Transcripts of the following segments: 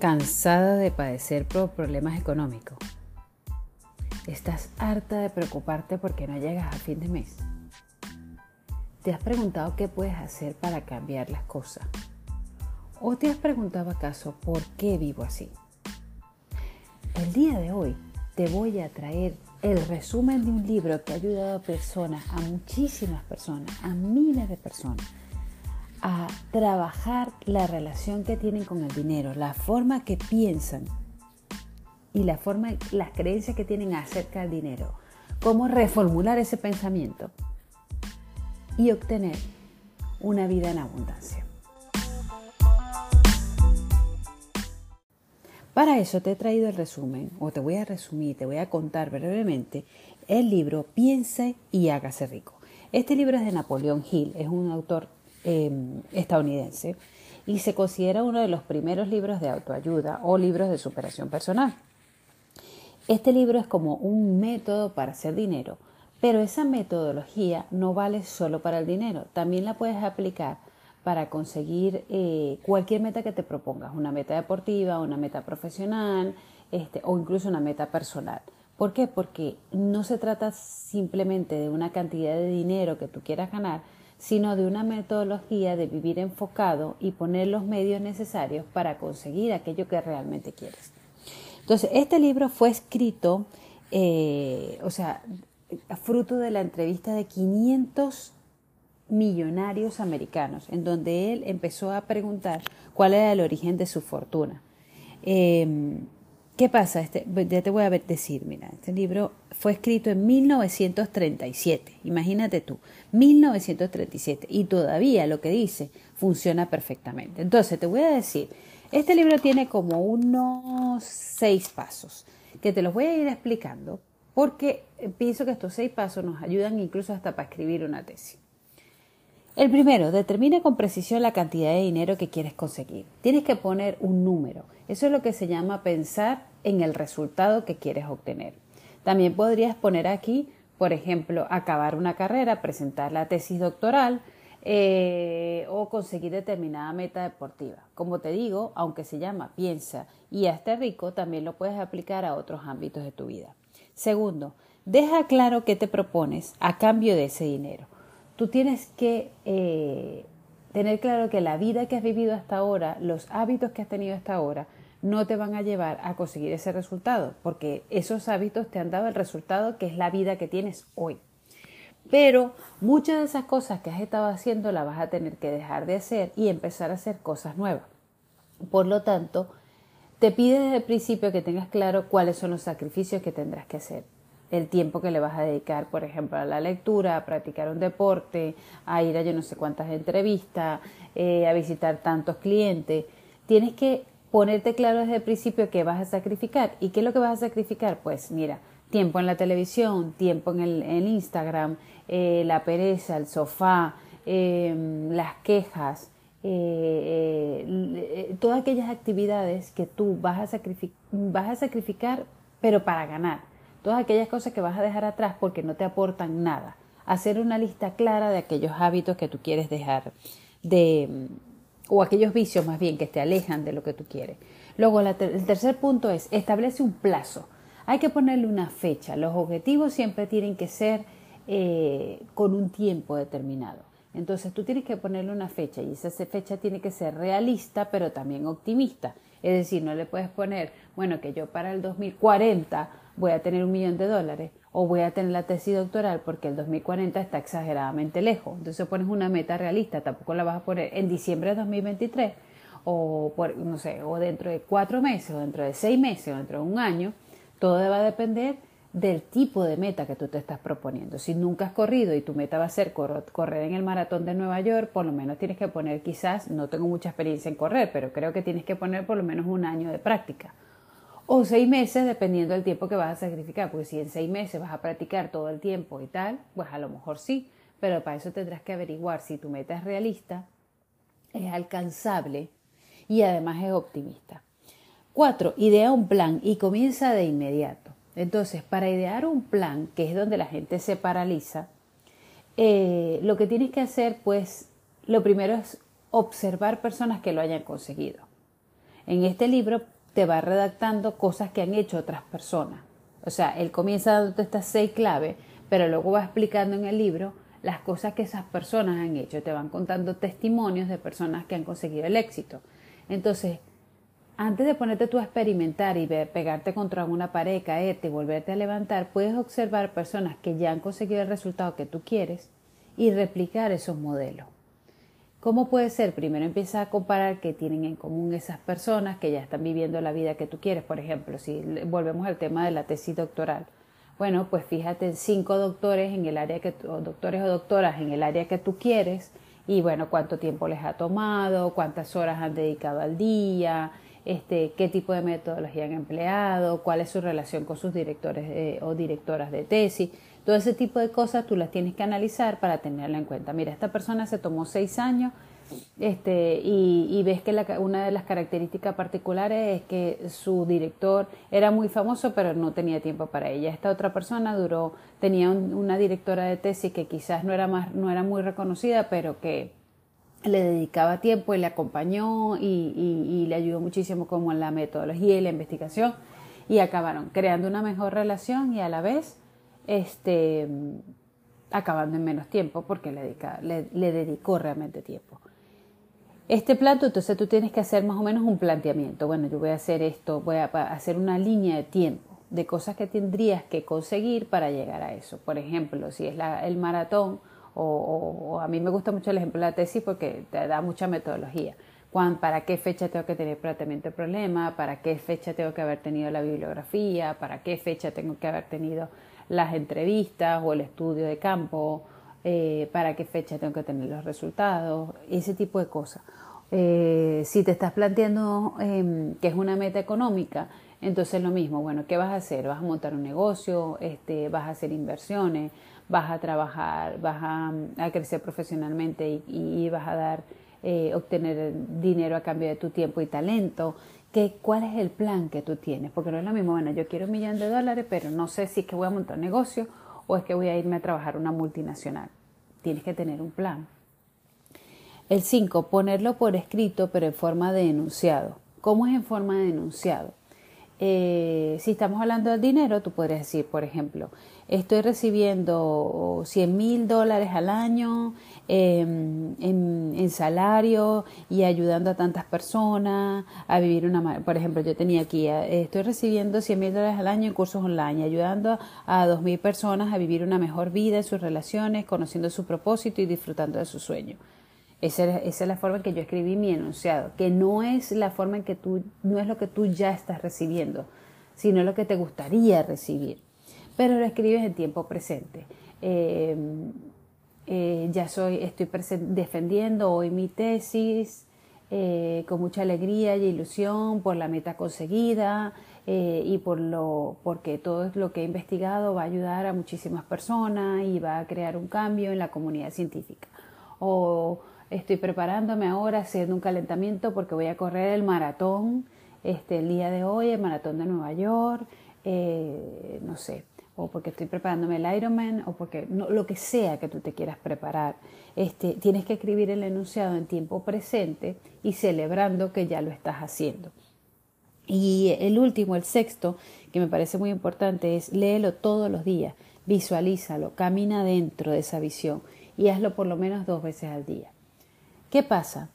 ¿Cansada de padecer problemas económicos? ¿Estás harta de preocuparte porque no llegas a fin de mes? ¿Te has preguntado qué puedes hacer para cambiar las cosas? ¿O te has preguntado acaso por qué vivo así? El día de hoy te voy a traer el resumen de un libro que ha ayudado a personas, a muchísimas personas, a miles de personas, a trabajar la relación que tienen con el dinero, la forma que piensan y la forma, las creencias que tienen acerca del dinero, cómo reformular ese pensamiento y obtener una vida en abundancia. Para eso te he traído el resumen, o te voy a resumir, te voy a contar brevemente el libro Piense y hágase rico. Este libro es de Napoleón Hill, es un autor Em, estadounidense y se considera uno de los primeros libros de autoayuda o libros de superación personal. Este libro es como un método para hacer dinero, pero esa metodología no vale solo para el dinero, también la puedes aplicar para conseguir eh, cualquier meta que te propongas, una meta deportiva, una meta profesional este, o incluso una meta personal. ¿Por qué? Porque no se trata simplemente de una cantidad de dinero que tú quieras ganar, sino de una metodología de vivir enfocado y poner los medios necesarios para conseguir aquello que realmente quieres. Entonces, este libro fue escrito, eh, o sea, fruto de la entrevista de 500 millonarios americanos, en donde él empezó a preguntar cuál era el origen de su fortuna. Em, ¿Qué pasa? Este, ya te voy a decir, mira, este libro fue escrito en 1937, imagínate tú, 1937, y todavía lo que dice funciona perfectamente. Entonces, te voy a decir, este libro tiene como unos seis pasos, que te los voy a ir explicando, porque pienso que estos seis pasos nos ayudan incluso hasta para escribir una tesis. El primero, determina con precisión la cantidad de dinero que quieres conseguir. Tienes que poner un número. Eso es lo que se llama pensar en el resultado que quieres obtener. También podrías poner aquí, por ejemplo, acabar una carrera, presentar la tesis doctoral eh, o conseguir determinada meta deportiva. Como te digo, aunque se llama piensa y hazte rico, también lo puedes aplicar a otros ámbitos de tu vida. Segundo, deja claro qué te propones a cambio de ese dinero. Tú tienes que eh, tener claro que la vida que has vivido hasta ahora, los hábitos que has tenido hasta ahora, no te van a llevar a conseguir ese resultado, porque esos hábitos te han dado el resultado que es la vida que tienes hoy. Pero muchas de esas cosas que has estado haciendo las vas a tener que dejar de hacer y empezar a hacer cosas nuevas. Por lo tanto, te pide desde el principio que tengas claro cuáles son los sacrificios que tendrás que hacer. El tiempo que le vas a dedicar, por ejemplo, a la lectura, a practicar un deporte, a ir a yo no sé cuántas entrevistas, eh, a visitar tantos clientes. Tienes que ponerte claro desde el principio qué vas a sacrificar. ¿Y qué es lo que vas a sacrificar? Pues mira, tiempo en la televisión, tiempo en el, Instagram, eh, la pereza, el sofá, em, las quejas, eh, eh, todas aquellas actividades que tú vas a, vas a sacrificar, pero para ganar. Todas aquellas cosas que vas a dejar atrás porque no te aportan nada. Hacer una lista clara de aquellos hábitos que tú quieres dejar de, o aquellos vicios más bien que te alejan de lo que tú quieres. Luego, el tercer punto es establece un plazo. Hay que ponerle una fecha. Los objetivos siempre tienen que ser eh, con un tiempo determinado. Entonces tú tienes que ponerle una fecha y esa fecha tiene que ser realista pero también optimista. Es decir, no le puedes poner, bueno, que yo para el 2040 voy a tener un millón de dólares o voy a tener la tesis doctoral porque el 2040 está exageradamente lejos. Entonces pones una meta realista, tampoco la vas a poner en diciembre de 2023 o, por, no sé, o dentro de cuatro meses o dentro de seis meses o dentro de un año. Todo va a depender del tipo de meta que tú te estás proponiendo. Si nunca has corrido y tu meta va a ser correr en el maratón de Nueva York, por lo menos tienes que poner quizás, no tengo mucha experiencia en correr, pero creo que tienes que poner por lo menos un año de práctica o seis meses dependiendo del tiempo que vas a sacrificar, porque si en seis meses vas a practicar todo el tiempo y tal, pues a lo mejor sí, pero para eso tendrás que averiguar si tu meta es realista, es alcanzable y además es optimista. Cuatro, idea un plan y comienza de inmediato. Entonces, para idear un plan, que es donde la gente se paraliza, eh, lo que tienes que hacer, pues, lo primero es observar personas que lo hayan conseguido. En este libro te va redactando cosas que han hecho otras personas. O sea, él comienza dándote estas seis claves, pero luego va explicando en el libro las cosas que esas personas han hecho. Te van contando testimonios de personas que han conseguido el éxito. Entonces, antes de ponerte tú a experimentar y pegarte contra una pared, caerte y volverte a levantar, puedes observar personas que ya han conseguido el resultado que tú quieres y replicar esos modelos. ¿Cómo puede ser? Primero empieza a comparar qué tienen en común esas personas que ya están viviendo la vida que tú quieres. Por ejemplo, si volvemos al tema de la tesis doctoral. Bueno, pues fíjate en cinco doctores en el área que o doctores o doctoras en el área que tú quieres y bueno, cuánto tiempo les ha tomado, cuántas horas han dedicado al día, este, qué tipo de metodología han empleado, cuál es su relación con sus directores eh, o directoras de tesis. Todo ese tipo de cosas tú las tienes que analizar para tenerla en cuenta. Mira, esta persona se tomó seis años este, y, ves que una de las características particulares es que su director era muy famoso pero no tenía tiempo para ella. Esta otra persona duró, tenía una directora de tesis que quizás no era, más, no era muy reconocida pero que le dedicaba tiempo y le acompañó y, le ayudó muchísimo como en la metodología y la investigación y acabaron creando una mejor relación y a la vez este, acabando en menos tiempo porque le, dedicó realmente tiempo. Este plato, entonces tú tienes que hacer más o menos un planteamiento. Bueno, yo voy a hacer esto, voy a hacer una línea de tiempo de cosas que tendrías que conseguir para llegar a eso. Por ejemplo, si es el maratón, o, a mí me gusta mucho el ejemplo de la tesis porque te da mucha metodología. ¿Para qué fecha tengo que tener planteamiento de problema? ¿Para qué fecha tengo que haber tenido la bibliografía? ¿Para qué fecha tengo que haber tenido las entrevistas o el estudio de campo? Eh, ¿Para qué fecha tengo que tener los resultados? Ese tipo de cosas. Eh, si te estás planteando em, que es una meta económica, entonces lo mismo, bueno, ¿qué vas a hacer? ¿Vas a montar un negocio? Este, ¿Vas a hacer inversiones? vas a trabajar, vas a, crecer profesionalmente y, vas a dar, eh, obtener dinero a cambio de tu tiempo y talento. ¿Qué, ¿Cuál es el plan que tú tienes? Porque no es lo mismo, bueno, yo quiero un millón de dólares, pero no sé si es que voy a montar un negocio o es que voy a irme a trabajar una multinacional. Tienes que tener un plan. El 5, ponerlo por escrito, pero en forma de enunciado. ¿Cómo es en forma de enunciado? Eh, si estamos hablando del dinero, tú podrías decir, por ejemplo, estoy recibiendo 100 mil dólares al año em, en, salario y ayudando a tantas personas a vivir una... Por ejemplo, yo tenía aquí, eh, estoy recibiendo 100 mil dólares al año en cursos online, ayudando a 2 mil personas a vivir una mejor vida en sus relaciones, conociendo su propósito y disfrutando de su sueño. Esa, es la forma en que yo escribí mi enunciado, que no es la forma en que tú, no es lo que tú ya estás recibiendo, sino lo que te gustaría recibir pero lo escribes en tiempo presente. Em, eh, ya soy, estoy defendiendo hoy mi tesis eh, con mucha alegría y ilusión por la meta conseguida eh, y por lo, porque todo lo que he investigado va a ayudar a muchísimas personas y va a crear un cambio en la comunidad científica. Estoy preparándome ahora haciendo un calentamiento porque voy a correr el maratón este, el día de hoy, el maratón de Nueva York, no sé o porque estoy preparándome el Ironman o porque no, lo que sea que tú te quieras preparar. Este, tienes que escribir el enunciado en tiempo presente y celebrando que ya lo estás haciendo. Y el último, el sexto, que me parece muy importante, es léelo todos los días, visualízalo, camina dentro de esa visión y hazlo por lo menos dos veces al día. ¿Qué pasa?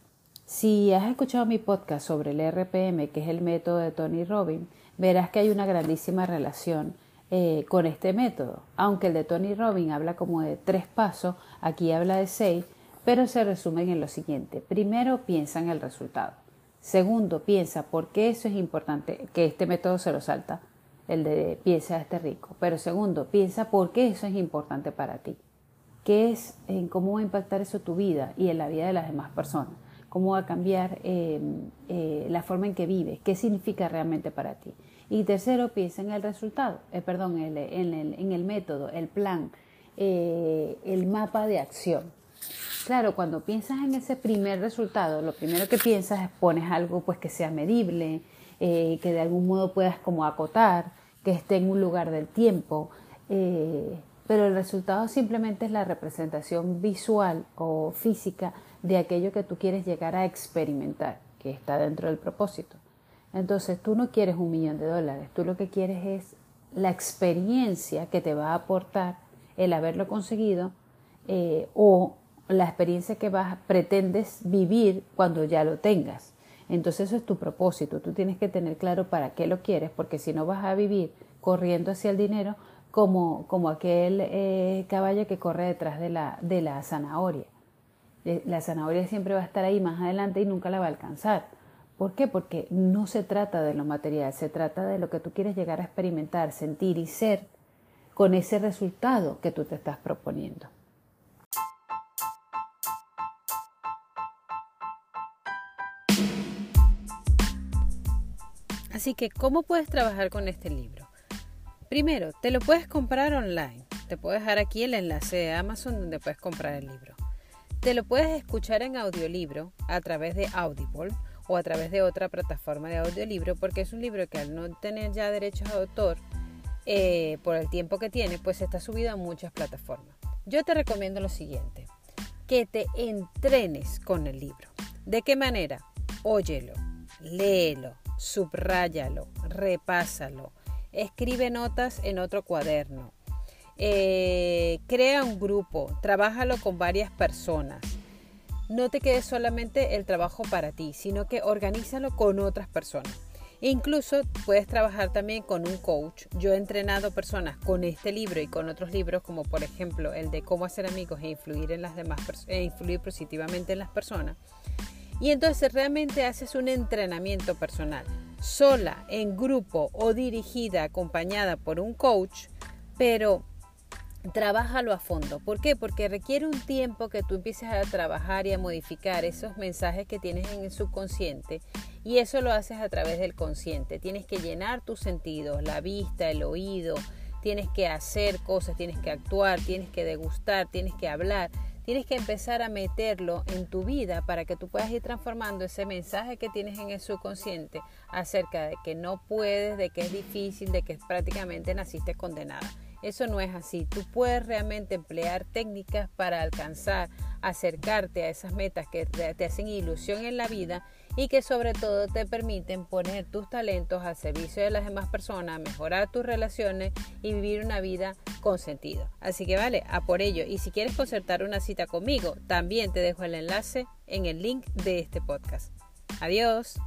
Si has escuchado mi podcast sobre el RPM, que es el método de Tony Robbins, verás que hay una grandísima relación eh, con este método. Aunque el de Tony Robbins habla como de tres pasos, aquí habla de seis, pero se resumen en lo siguiente. Primero, piensa en el resultado. Segundo, piensa por qué eso es importante, que este método se lo salta, el de piensa este rico. Pero segundo, piensa por qué eso es importante para ti. ¿Qué es, en cómo va a impactar eso tu vida y en la vida de las demás personas? ¿Cómo va a cambiar eh, eh, la forma en que vives? ¿Qué significa realmente para ti? Y tercero, piensa en el resultado, eh, perdón, en el, en, el, método, el plan, eh, el mapa de acción. Claro, cuando piensas en ese primer resultado, lo primero que piensas es pones algo pues que sea medible, eh, que de algún modo puedas como acotar, que esté en un lugar del tiempo, pero el resultado simplemente es la representación visual o física de aquello que tú quieres llegar a experimentar, que está dentro del propósito. Entonces tú no quieres un millón de dólares, tú lo que quieres es la experiencia que te va a aportar el haberlo conseguido eh, o la experiencia que vas, pretendes vivir cuando ya lo tengas. Entonces eso es tu propósito, tú tienes que tener claro para qué lo quieres, porque si no vas a vivir corriendo hacia el dinero como, como aquel eh, caballo que corre detrás de la, de la zanahoria. Eh, la zanahoria siempre va a estar ahí más adelante y nunca la va a alcanzar. ¿Por qué? Porque no se trata de lo material, se trata de lo que tú quieres llegar a experimentar, sentir y ser con ese resultado que tú te estás proponiendo. Así que, ¿cómo puedes trabajar con este libro? Primero, te lo puedes comprar online. Te puedo dejar aquí el enlace de Amazon donde puedes comprar el libro. Te lo puedes escuchar en audiolibro a través de Audible o a través de otra plataforma de audiolibro porque es un libro que al no tener ya derechos de autor eh, por el tiempo que tiene, pues está subido a muchas plataformas. Yo te recomiendo lo siguiente, que te entrenes con el libro. ¿De qué manera? Óyelo, léelo, subráyalo, repásalo, escribe notas en otro cuaderno, eh, crea un grupo, trabájalo con varias personas. No te quedes solamente el trabajo para ti, sino que organízalo con otras personas. incluso puedes trabajar también con un coach. Yo he entrenado personas con este libro y con otros libros, como por ejemplo el de cómo hacer amigos e influir en las demás e influir positivamente en las personas. Y entonces realmente haces un entrenamiento personal, sola, en grupo o dirigida, acompañada por un coach, pero Trabájalo a fondo. ¿Por qué? Porque requiere un tiempo que tú empieces a trabajar y a modificar esos mensajes que tienes en el subconsciente y eso lo haces a través del consciente. Tienes que llenar tus sentidos, la vista, el oído, tienes que hacer cosas, tienes que actuar, tienes que degustar, tienes que hablar, tienes que empezar a meterlo en tu vida para que tú puedas ir transformando ese mensaje que tienes en el subconsciente acerca de que no puedes, de que es difícil, de que prácticamente naciste condenada. Eso no es así. Tú puedes realmente emplear técnicas para alcanzar, acercarte a esas metas que te hacen ilusión en la vida y que sobre todo te permiten poner tus talentos al servicio de las demás personas, mejorar tus relaciones y vivir una vida con sentido. Así que vale, a por ello. Y si quieres concertar una cita conmigo, también te dejo el enlace en el link de este podcast. Adiós.